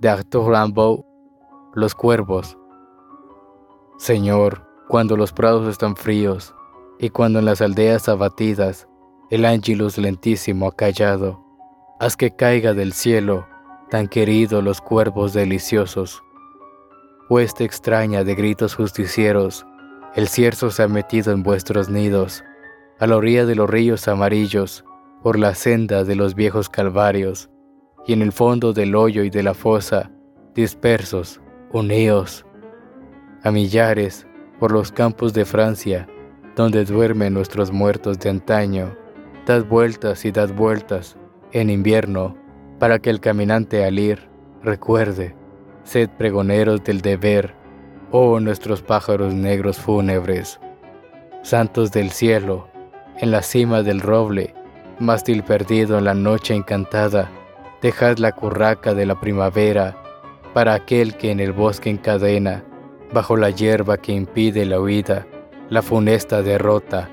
de Arthur Rimbaud, Los cuervos. Señor, cuando los prados están fríos y cuando en las aldeas abatidas el ángelus lentísimo ha callado, haz que caiga del cielo, tan querido los cuervos deliciosos. Hueste extraña de gritos justicieros, el cierzo se ha metido en vuestros nidos, a la orilla de los ríos amarillos, por la senda de los viejos calvarios, y en el fondo del hoyo y de la fosa, dispersos, uníos, a millares, por los campos de Francia, donde duermen nuestros muertos de antaño, dad vueltas y dad vueltas en invierno, para que el caminante al ir recuerde, sed pregoneros del deber, oh nuestros pájaros negros fúnebres, santos del cielo, en la cima del roble, mástil perdido en la noche encantada, dejad la curraca de la primavera para aquel que en el bosque encadena, bajo la hierba que impide la huida, la funesta derrota